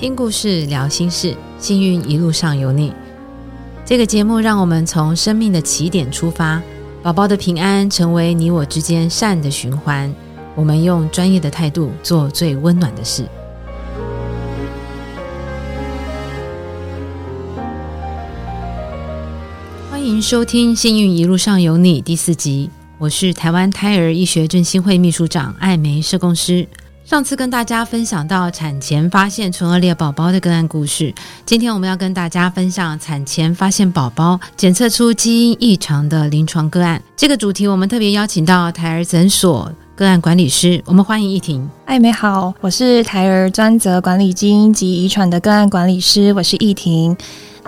听故事，聊心事，幸运一路上有你。这个节目让我们从生命的起点出发，宝宝的平安成为你我之间善的循环。我们用专业的态度做最温暖的事。欢迎收听《幸运一路上有你》第四集，我是台湾胎儿医学振兴会秘书长艾梅社工师。上次跟大家分享到产前发现唇腭裂宝宝的个案故事，今天我们要跟大家分享产前发现宝宝检测出基因异常的临床个案。这个主题我们特别邀请到台儿诊所个案管理师，我们欢迎易婷。艾美好，我是台儿专责管理基因及遗传的个案管理师，我是易婷。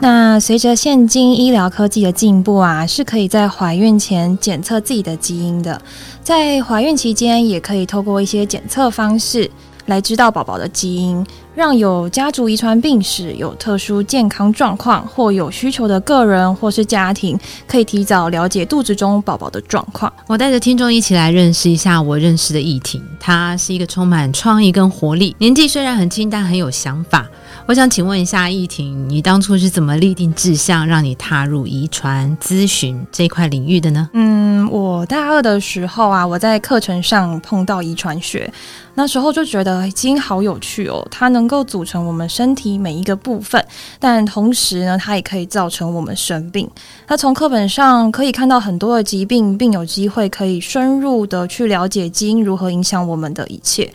那随着现今医疗科技的进步啊，是可以在怀孕前检测自己的基因的，在怀孕期间也可以透过一些检测方式来知道宝宝的基因，让有家族遗传病史、有特殊健康状况或有需求的个人或是家庭，可以提早了解肚子中宝宝的状况。我带着听众一起来认识一下我认识的易婷，她是一个充满创意跟活力，年纪虽然很轻，但很有想法。我想请问一下易婷，你当初是怎么立定志向，让你踏入遗传咨询这块领域的呢？嗯，我大二的时候啊，我在课程上碰到遗传学，那时候就觉得基因好有趣哦，它能够组成我们身体每一个部分，但同时呢，它也可以造成我们生病。那从课本上可以看到很多的疾病，并有机会可以深入的去了解基因如何影响我们的一切。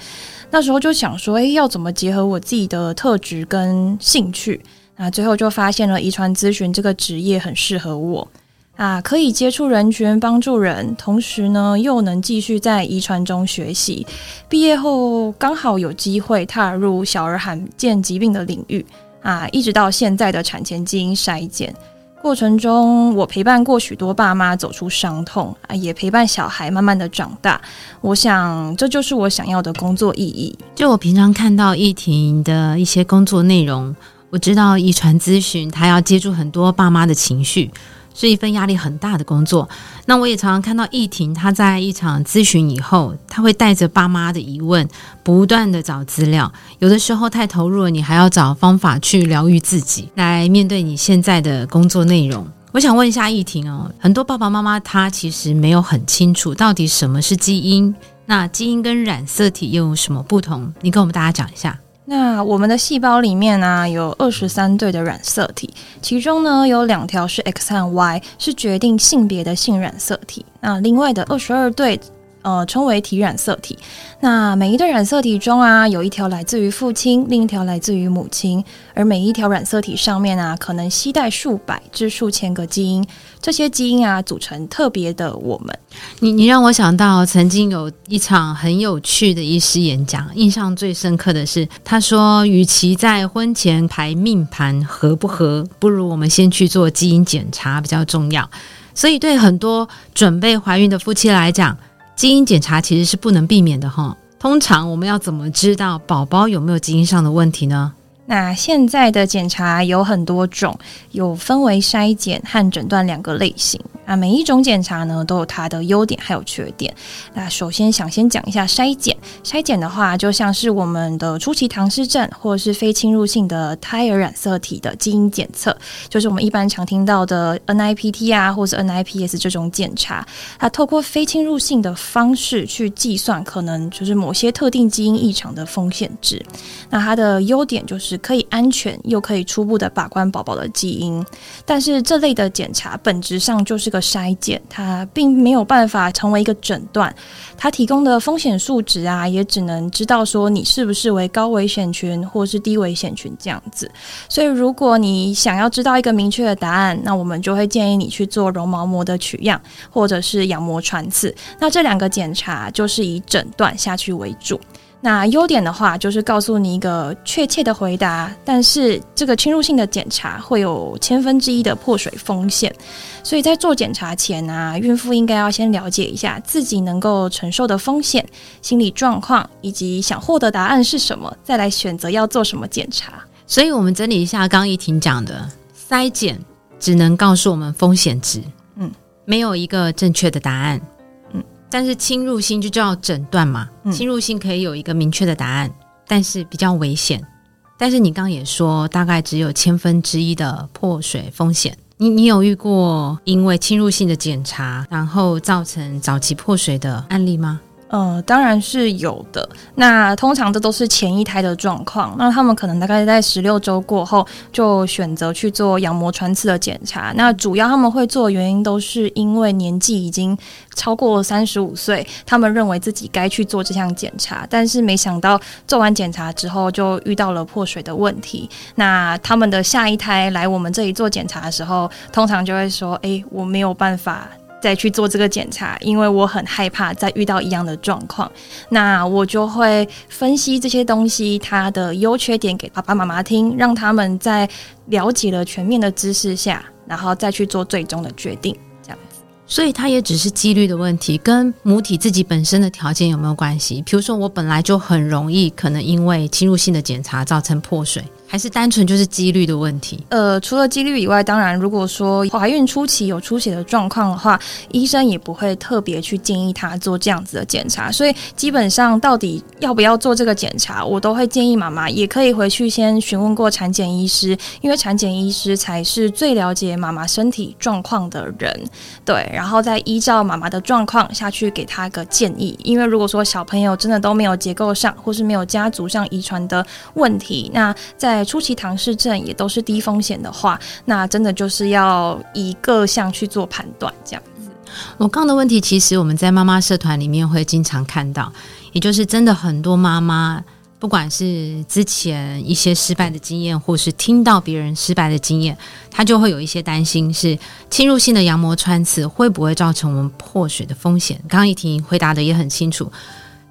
那时候就想说，诶，要怎么结合我自己的特质跟兴趣？那最后就发现了遗传咨询这个职业很适合我啊，可以接触人群，帮助人，同时呢又能继续在遗传中学习。毕业后刚好有机会踏入小儿罕见疾病的领域啊，一直到现在的产前基因筛检。过程中，我陪伴过许多爸妈走出伤痛啊，也陪伴小孩慢慢的长大。我想，这就是我想要的工作意义。就我平常看到易婷的一些工作内容，我知道遗传咨询，他要接触很多爸妈的情绪。是一份压力很大的工作。那我也常常看到易婷，她在一场咨询以后，她会带着爸妈的疑问，不断的找资料。有的时候太投入了，你还要找方法去疗愈自己，来面对你现在的工作内容。我想问一下易婷哦，很多爸爸妈妈他其实没有很清楚到底什么是基因，那基因跟染色体又有什么不同？你跟我们大家讲一下。那我们的细胞里面呢，有二十三对的染色体，其中呢有两条是 X 和 Y，是决定性别的性染色体。那另外的二十二对。呃，称为体染色体。那每一对染色体中啊，有一条来自于父亲，另一条来自于母亲。而每一条染色体上面啊，可能携带数百至数千个基因。这些基因啊，组成特别的我们。你你让我想到曾经有一场很有趣的医师演讲，印象最深刻的是，他说，与其在婚前排命盘合不合，不如我们先去做基因检查比较重要。所以，对很多准备怀孕的夫妻来讲，基因检查其实是不能避免的哈。通常我们要怎么知道宝宝有没有基因上的问题呢？那现在的检查有很多种，有分为筛检和诊断两个类型啊。每一种检查呢都有它的优点还有缺点。那首先想先讲一下筛检。筛检的话，就像是我们的初期唐氏症或者是非侵入性的胎儿染色体的基因检测，就是我们一般常听到的 NIPT 啊，或者 NIPS 这种检查。它透过非侵入性的方式去计算可能就是某些特定基因异常的风险值。那它的优点就是。可以安全又可以初步的把关宝宝的基因，但是这类的检查本质上就是个筛检，它并没有办法成为一个诊断。它提供的风险数值啊，也只能知道说你是不是为高危险群或是低危险群这样子。所以，如果你想要知道一个明确的答案，那我们就会建议你去做绒毛膜的取样，或者是羊膜穿刺。那这两个检查就是以诊断下去为主。那优点的话，就是告诉你一个确切的回答，但是这个侵入性的检查会有千分之一的破水风险，所以在做检查前啊，孕妇应该要先了解一下自己能够承受的风险、心理状况以及想获得答案是什么，再来选择要做什么检查。所以我们整理一下刚一婷讲的，筛检只能告诉我们风险值，嗯，没有一个正确的答案。但是侵入性就叫诊断嘛，侵入性可以有一个明确的答案，但是比较危险，但是你刚刚也说，大概只有千分之一的破水风险。你你有遇过因为侵入性的检查，然后造成早期破水的案例吗？呃，当然是有的。那通常这都是前一胎的状况。那他们可能大概在十六周过后就选择去做羊膜穿刺的检查。那主要他们会做的原因都是因为年纪已经超过三十五岁，他们认为自己该去做这项检查。但是没想到做完检查之后就遇到了破水的问题。那他们的下一胎来我们这里做检查的时候，通常就会说：“诶，我没有办法。”再去做这个检查，因为我很害怕再遇到一样的状况。那我就会分析这些东西它的优缺点给爸爸妈妈听，让他们在了解了全面的知识下，然后再去做最终的决定。这样子，所以它也只是几率的问题，跟母体自己本身的条件有没有关系？比如说，我本来就很容易可能因为侵入性的检查造成破水。还是单纯就是几率的问题。呃，除了几率以外，当然，如果说怀孕初期有出血的状况的话，医生也不会特别去建议她做这样子的检查。所以，基本上到底要不要做这个检查，我都会建议妈妈也可以回去先询问过产检医师，因为产检医师才是最了解妈妈身体状况的人。对，然后再依照妈妈的状况下去给她个建议。因为如果说小朋友真的都没有结构上或是没有家族上遗传的问题，那在在初期唐氏症也都是低风险的话，那真的就是要以各项去做判断，这样子。我刚的问题，其实我们在妈妈社团里面会经常看到，也就是真的很多妈妈，不管是之前一些失败的经验，或是听到别人失败的经验，她就会有一些担心，是侵入性的羊膜穿刺会不会造成我们破水的风险？刚刚一婷回答的也很清楚。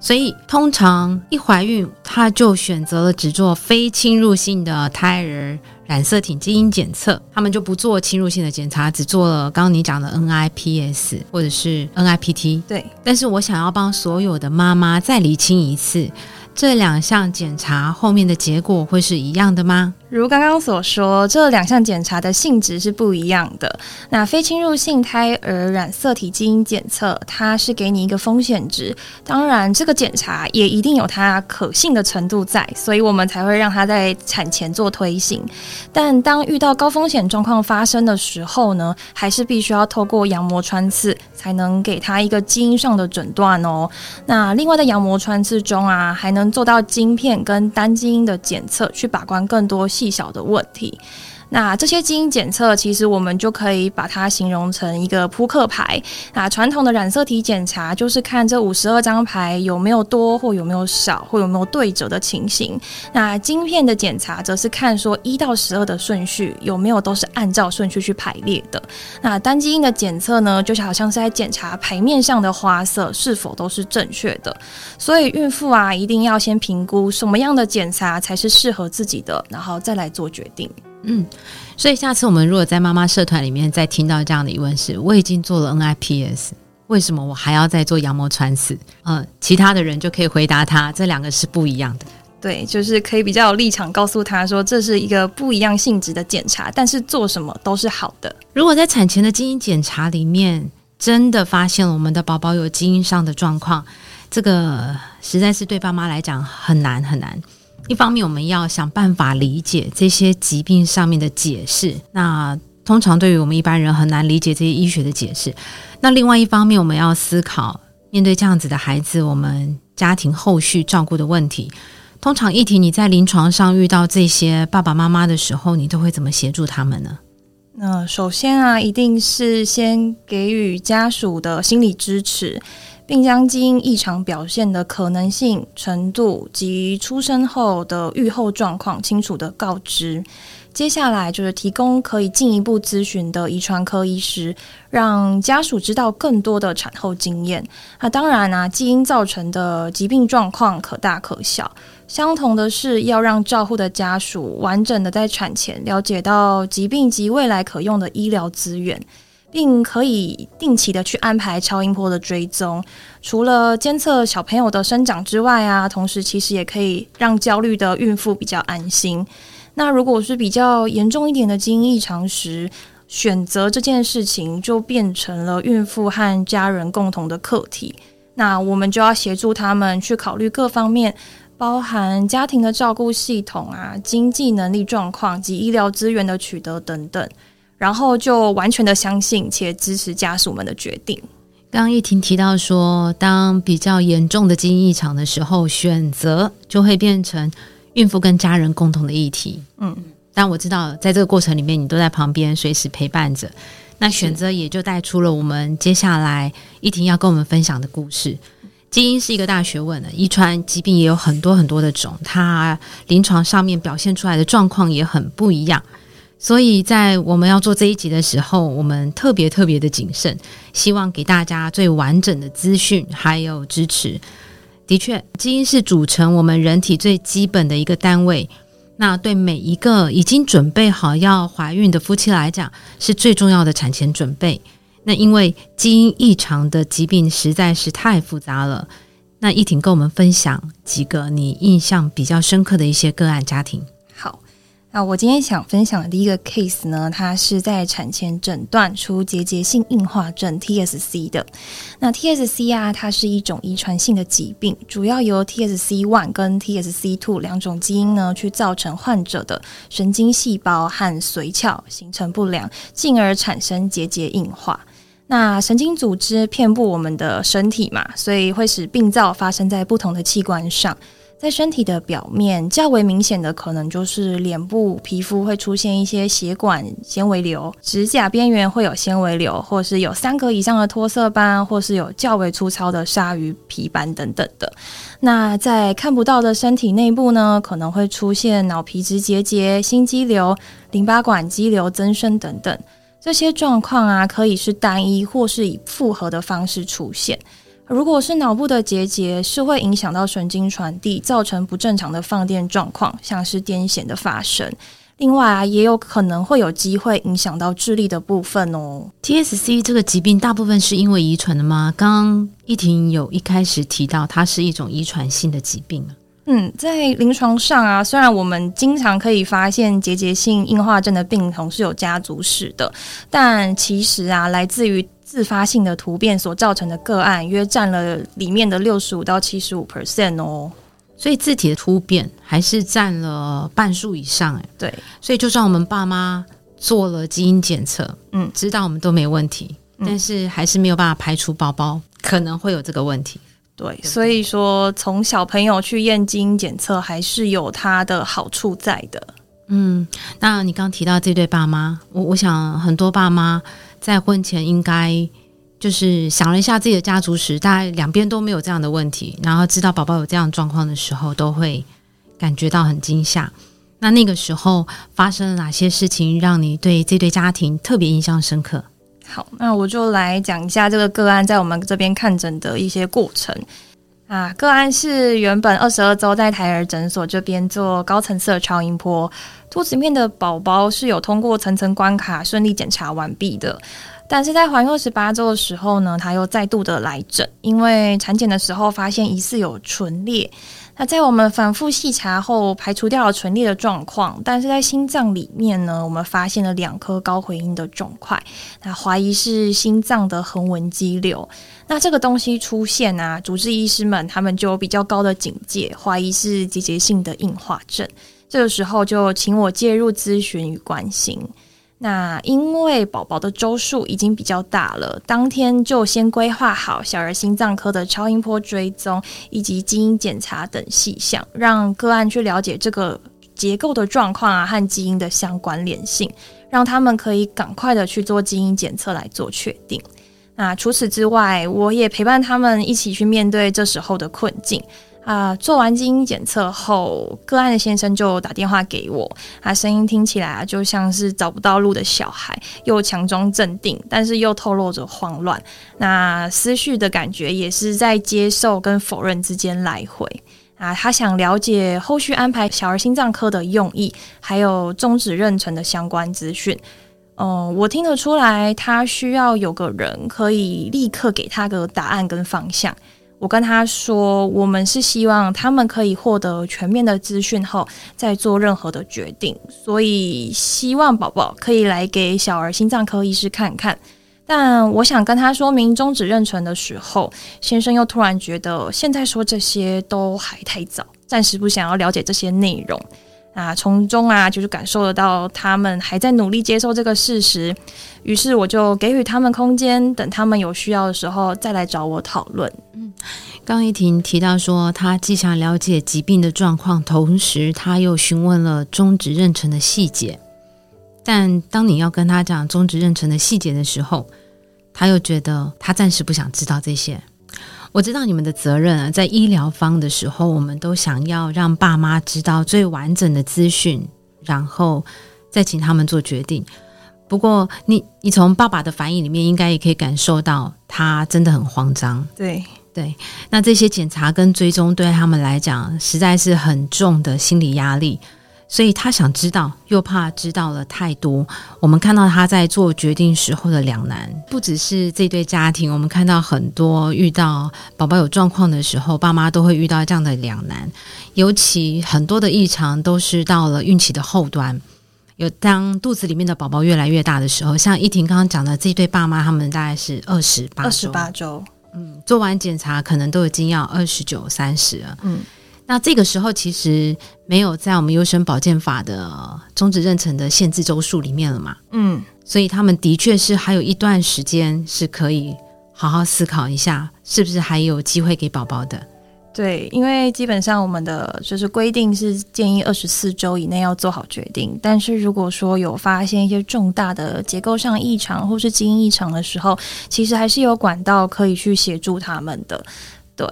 所以，通常一怀孕，她就选择了只做非侵入性的胎儿染色体基因检测，他们就不做侵入性的检查，只做了刚刚你讲的 NIPS 或者是 NIPT。对，但是我想要帮所有的妈妈再厘清一次。这两项检查后面的结果会是一样的吗？如刚刚所说，这两项检查的性质是不一样的。那非侵入性胎儿染色体基因检测，它是给你一个风险值，当然这个检查也一定有它可信的程度在，所以我们才会让它在产前做推行。但当遇到高风险状况发生的时候呢，还是必须要透过羊膜穿刺才能给它一个基因上的诊断哦。那另外在羊膜穿刺中啊，还能做到晶片跟单基因的检测，去把关更多细细小的问题。那这些基因检测，其实我们就可以把它形容成一个扑克牌。那传统的染色体检查就是看这五十二张牌有没有多或有没有少，或有没有对折的情形。那晶片的检查则是看说一到十二的顺序有没有都是按照顺序去排列的。那单基因的检测呢，就好像是在检查牌面上的花色是否都是正确的。所以孕妇啊，一定要先评估什么样的检查才是适合自己的，然后再来做决定。嗯，所以下次我们如果在妈妈社团里面再听到这样的疑问是：我已经做了 NIPS，为什么我还要再做羊膜穿刺？呃，其他的人就可以回答他，这两个是不一样的。对，就是可以比较有立场告诉他说，这是一个不一样性质的检查，但是做什么都是好的。如果在产前的基因检查里面真的发现了我们的宝宝有基因上的状况，这个实在是对爸妈来讲很难很难。一方面，我们要想办法理解这些疾病上面的解释。那通常对于我们一般人很难理解这些医学的解释。那另外一方面，我们要思考面对这样子的孩子，我们家庭后续照顾的问题。通常，议题你在临床上遇到这些爸爸妈妈的时候，你都会怎么协助他们呢？那首先啊，一定是先给予家属的心理支持。并将基因异常表现的可能性程度及出生后的预后状况清楚的告知。接下来就是提供可以进一步咨询的遗传科医师，让家属知道更多的产后经验。那当然啊，基因造成的疾病状况可大可小。相同的是，要让照护的家属完整的在产前了解到疾病及未来可用的医疗资源。并可以定期的去安排超音波的追踪，除了监测小朋友的生长之外啊，同时其实也可以让焦虑的孕妇比较安心。那如果是比较严重一点的基因异常时，选择这件事情就变成了孕妇和家人共同的课题。那我们就要协助他们去考虑各方面包含家庭的照顾系统啊、经济能力状况及医疗资源的取得等等，然后就完全的相信且支持家属们的决定。刚刚一婷提到说，当比较严重的基因异常的时候，选择就会变成孕妇跟家人共同的议题。嗯，但我知道在这个过程里面，你都在旁边随时陪伴着。那选择也就带出了我们接下来一婷要跟我们分享的故事。基因是一个大学问的，遗传疾病也有很多很多的种，它临床上面表现出来的状况也很不一样。所以在我们要做这一集的时候，我们特别特别的谨慎，希望给大家最完整的资讯还有支持。的确，基因是组成我们人体最基本的一个单位，那对每一个已经准备好要怀孕的夫妻来讲，是最重要的产前准备。那因为基因异常的疾病实在是太复杂了。那一婷跟我们分享几个你印象比较深刻的一些个案家庭。好，那我今天想分享的第一个 case 呢，它是在产前诊断出结节性硬化症 TSC 的。那 TSC 啊，它是一种遗传性的疾病，主要由 TSC one 跟 TSC two 两种基因呢，去造成患者的神经细胞和髓鞘形成不良，进而产生结节硬化。那神经组织遍布我们的身体嘛，所以会使病灶发生在不同的器官上。在身体的表面较为明显的，可能就是脸部皮肤会出现一些血管纤维瘤，指甲边缘会有纤维瘤，或是有三格以上的脱色斑，或是有较为粗糙的鲨鱼皮斑等等的。那在看不到的身体内部呢，可能会出现脑皮质结节、心肌瘤、淋巴管肌瘤增生等等。这些状况啊，可以是单一或是以复合的方式出现。如果是脑部的结节，是会影响到神经传递，造成不正常的放电状况，像是癫痫的发生。另外啊，也有可能会有机会影响到智力的部分哦。TSC 这个疾病大部分是因为遗传的吗？刚刚一婷有一开始提到，它是一种遗传性的疾病嗯，在临床上啊，虽然我们经常可以发现结节性硬化症的病童是有家族史的，但其实啊，来自于自发性的突变所造成的个案，约占了里面的六十五到七十五 percent 哦。所以字体的突变还是占了半数以上，哎，对。所以就算我们爸妈做了基因检测，嗯，知道我们都没问题，但是还是没有办法排除宝宝可能会有这个问题。对，所以说从小朋友去验基因检测还是有它的好处在的。嗯，那你刚提到这对爸妈，我我想很多爸妈在婚前应该就是想了一下自己的家族史，大概两边都没有这样的问题，然后知道宝宝有这样状况的时候，都会感觉到很惊吓。那那个时候发生了哪些事情，让你对这对家庭特别印象深刻？好，那我就来讲一下这个个案在我们这边看诊的一些过程啊。个案是原本二十二周在胎儿诊所这边做高层次的超音波，肚子面的宝宝是有通过层层关卡顺利检查完毕的，但是在怀孕二十八周的时候呢，他又再度的来诊，因为产检的时候发现疑似有唇裂。那在我们反复细查后，排除掉了唇裂的状况，但是在心脏里面呢，我们发现了两颗高回音的肿块，那怀疑是心脏的横纹肌瘤。那这个东西出现啊，主治医师们他们就有比较高的警戒，怀疑是结节性的硬化症。这个时候就请我介入咨询与关心。那因为宝宝的周数已经比较大了，当天就先规划好小儿心脏科的超音波追踪以及基因检查等细项，让个案去了解这个结构的状况啊和基因的相关联性，让他们可以赶快的去做基因检测来做确定。那除此之外，我也陪伴他们一起去面对这时候的困境。啊！做完基因检测后，个案的先生就打电话给我，他声音听起来啊，就像是找不到路的小孩，又强装镇定，但是又透露着慌乱。那思绪的感觉也是在接受跟否认之间来回。啊，他想了解后续安排小儿心脏科的用意，还有终止妊娠的相关资讯。嗯，我听得出来，他需要有个人可以立刻给他个答案跟方向。我跟他说，我们是希望他们可以获得全面的资讯后再做任何的决定，所以希望宝宝可以来给小儿心脏科医师看看。但我想跟他说明终止妊娠的时候，先生又突然觉得现在说这些都还太早，暂时不想要了解这些内容。啊，从中啊，就是感受得到他们还在努力接受这个事实，于是我就给予他们空间，等他们有需要的时候再来找我讨论。嗯，刚一婷提到说，他既想了解疾病的状况，同时他又询问了终止妊娠的细节。但当你要跟他讲终止妊娠的细节的时候，他又觉得他暂时不想知道这些。我知道你们的责任啊，在医疗方的时候，我们都想要让爸妈知道最完整的资讯，然后再请他们做决定。不过，你你从爸爸的反应里面，应该也可以感受到他真的很慌张。对对，那这些检查跟追踪对他们来讲，实在是很重的心理压力。所以他想知道，又怕知道了太多。我们看到他在做决定时候的两难，不只是这对家庭，我们看到很多遇到宝宝有状况的时候，爸妈都会遇到这样的两难。尤其很多的异常都是到了孕期的后端，有当肚子里面的宝宝越来越大的时候，像依婷刚刚讲的这对爸妈，他们大概是二十八二十八周，嗯，做完检查可能都已经要二十九、三十了，嗯。那这个时候其实没有在我们优生保健法的终止妊娠的限制周数里面了嘛？嗯，所以他们的确是还有一段时间是可以好好思考一下，是不是还有机会给宝宝的？对，因为基本上我们的就是规定是建议二十四周以内要做好决定，但是如果说有发现一些重大的结构上异常或是基因异常的时候，其实还是有管道可以去协助他们的。对。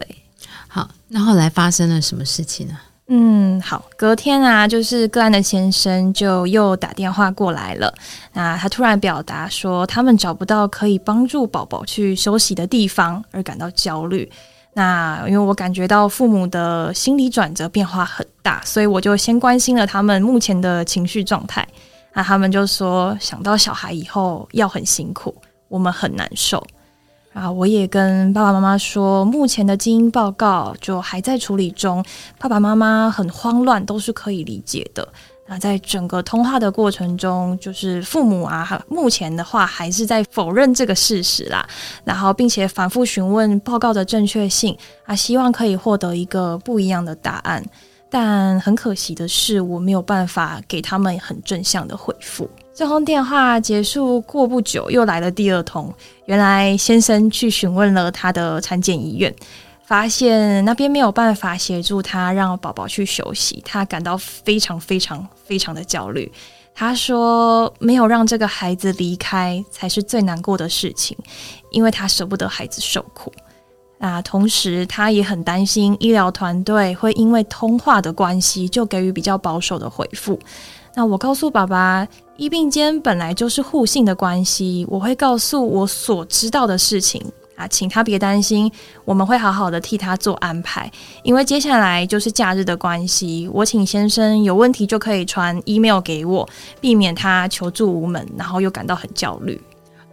那后来发生了什么事情呢？嗯，好，隔天啊，就是个案的先生就又打电话过来了。那他突然表达说，他们找不到可以帮助宝宝去休息的地方，而感到焦虑。那因为我感觉到父母的心理转折变化很大，所以我就先关心了他们目前的情绪状态。那他们就说，想到小孩以后要很辛苦，我们很难受。啊，我也跟爸爸妈妈说，目前的基因报告就还在处理中，爸爸妈妈很慌乱都是可以理解的。那在整个通话的过程中，就是父母啊，目前的话还是在否认这个事实啦，然后并且反复询问报告的正确性啊，希望可以获得一个不一样的答案。但很可惜的是，我没有办法给他们很正向的回复。这通电话结束过不久，又来了第二通。原来先生去询问了他的产检医院，发现那边没有办法协助他让宝宝去休息，他感到非常非常非常的焦虑。他说：“没有让这个孩子离开才是最难过的事情，因为他舍不得孩子受苦。啊，同时他也很担心医疗团队会因为通话的关系就给予比较保守的回复。”那我告诉爸爸，医病间本来就是互信的关系，我会告诉我所知道的事情啊，请他别担心，我们会好好的替他做安排。因为接下来就是假日的关系，我请先生有问题就可以传 email 给我，避免他求助无门，然后又感到很焦虑。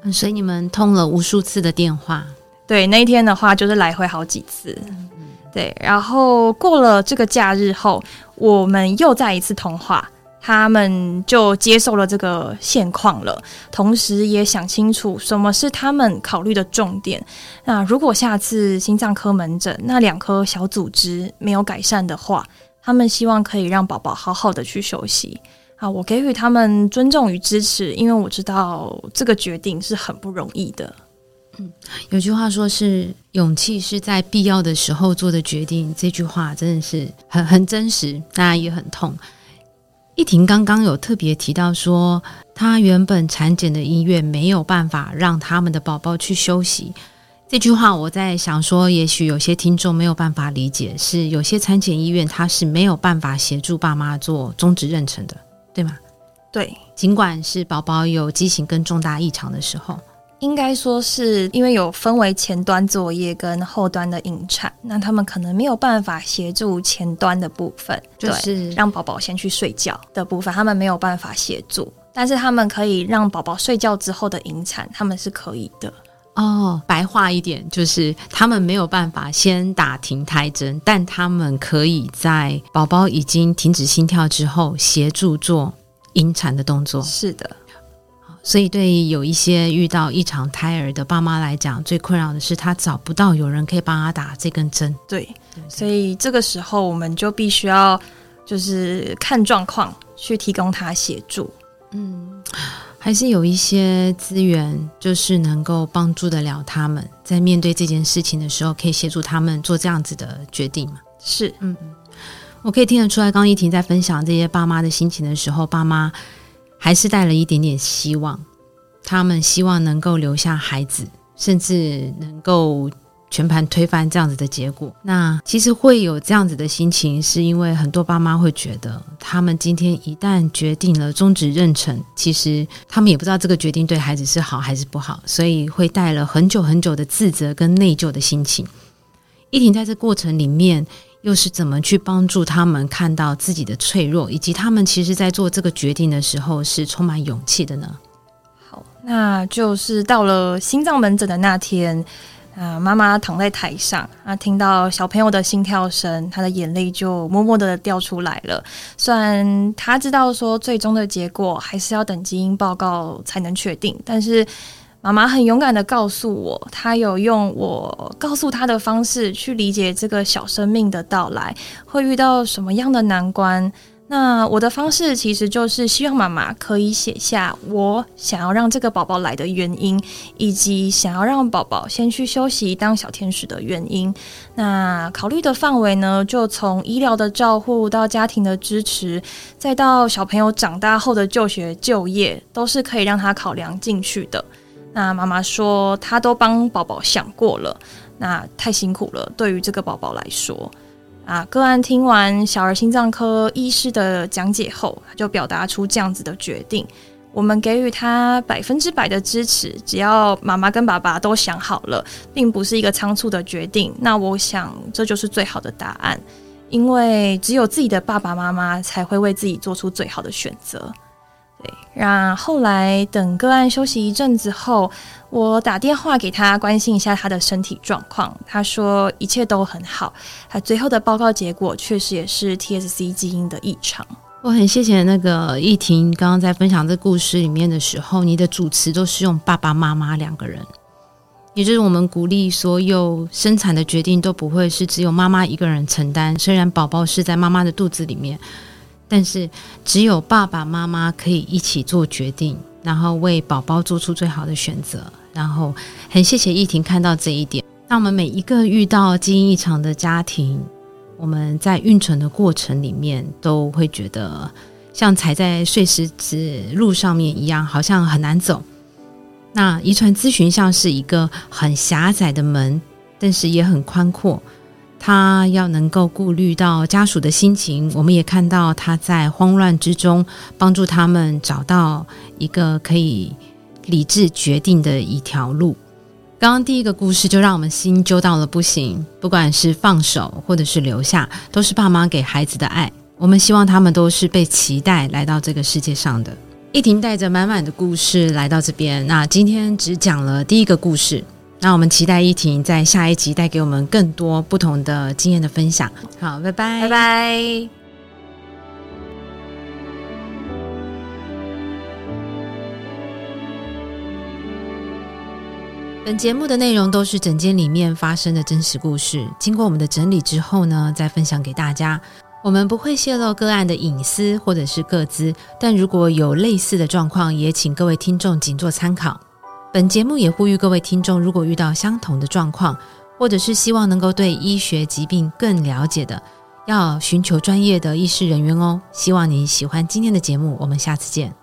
嗯，所以你们通了无数次的电话，对，那一天的话就是来回好几次，对。然后过了这个假日后，我们又再一次通话。他们就接受了这个现况了，同时也想清楚什么是他们考虑的重点。那如果下次心脏科门诊那两颗小组织没有改善的话，他们希望可以让宝宝好好的去休息。啊，我给予他们尊重与支持，因为我知道这个决定是很不容易的。嗯，有句话说是勇气是在必要的时候做的决定，这句话真的是很很真实，大家也很痛。一婷刚刚有特别提到说，她原本产检的医院没有办法让他们的宝宝去休息。这句话我在想说，也许有些听众没有办法理解，是有些产检医院它是没有办法协助爸妈做终止妊娠的，对吗？对，尽管是宝宝有畸形跟重大异常的时候。应该说是因为有分为前端作业跟后端的引产，那他们可能没有办法协助前端的部分，就是让宝宝先去睡觉的部分，他们没有办法协助，但是他们可以让宝宝睡觉之后的引产，他们是可以的。哦，白话一点就是他们没有办法先打停胎针，但他们可以在宝宝已经停止心跳之后协助做引产的动作。是的。所以，对于有一些遇到异常胎儿的爸妈来讲，最困扰的是他找不到有人可以帮他打这根针。对，所以这个时候我们就必须要就是看状况去提供他协助。嗯，还是有一些资源，就是能够帮助得了他们在面对这件事情的时候，可以协助他们做这样子的决定嘛？是，嗯，我可以听得出来，刚一婷在分享这些爸妈的心情的时候，爸妈还是带了一点点希望，他们希望能够留下孩子，甚至能够。全盘推翻这样子的结果，那其实会有这样子的心情，是因为很多爸妈会觉得，他们今天一旦决定了终止妊娠，其实他们也不知道这个决定对孩子是好还是不好，所以会带了很久很久的自责跟内疚的心情。依婷在这过程里面，又是怎么去帮助他们看到自己的脆弱，以及他们其实在做这个决定的时候是充满勇气的呢？好，那就是到了心脏门诊的那天。啊，妈妈躺在台上，啊，听到小朋友的心跳声，她的眼泪就默默的掉出来了。虽然她知道说最终的结果还是要等基因报告才能确定，但是妈妈很勇敢的告诉我，她有用我告诉她的方式去理解这个小生命的到来会遇到什么样的难关。那我的方式其实就是希望妈妈可以写下我想要让这个宝宝来的原因，以及想要让宝宝先去休息当小天使的原因。那考虑的范围呢，就从医疗的照护到家庭的支持，再到小朋友长大后的就学就业，都是可以让他考量进去的。那妈妈说，她都帮宝宝想过了，那太辛苦了，对于这个宝宝来说。啊，个案听完小儿心脏科医师的讲解后，就表达出这样子的决定。我们给予他百分之百的支持，只要妈妈跟爸爸都想好了，并不是一个仓促的决定。那我想这就是最好的答案，因为只有自己的爸爸妈妈才会为自己做出最好的选择。对，让后来等个案休息一阵子后，我打电话给他关心一下他的身体状况。他说一切都很好，他最后的报告结果确实也是 TSC 基因的异常。我很谢谢那个易婷刚刚在分享这故事里面的时候，你的主持都是用爸爸妈妈两个人，也就是我们鼓励所有生产的决定都不会是只有妈妈一个人承担，虽然宝宝是在妈妈的肚子里面。但是只有爸爸妈妈可以一起做决定，然后为宝宝做出最好的选择。然后很谢谢依婷看到这一点。那我们每一个遇到基因异常的家庭，我们在孕存的过程里面都会觉得像踩在碎石子路上面一样，好像很难走。那遗传咨询像是一个很狭窄的门，但是也很宽阔。他要能够顾虑到家属的心情，我们也看到他在慌乱之中帮助他们找到一个可以理智决定的一条路。刚刚第一个故事就让我们心揪到了不行，不管是放手或者是留下，都是爸妈给孩子的爱。我们希望他们都是被期待来到这个世界上的。一婷带着满满的故事来到这边，那今天只讲了第一个故事。那我们期待依婷在下一集带给我们更多不同的经验的分享。好，拜拜，拜拜。本节目的内容都是整间里面发生的真实故事，经过我们的整理之后呢，再分享给大家。我们不会泄露个案的隐私或者是个资，但如果有类似的状况，也请各位听众仅做参考。本节目也呼吁各位听众，如果遇到相同的状况，或者是希望能够对医学疾病更了解的，要寻求专业的医师人员哦。希望你喜欢今天的节目，我们下次见。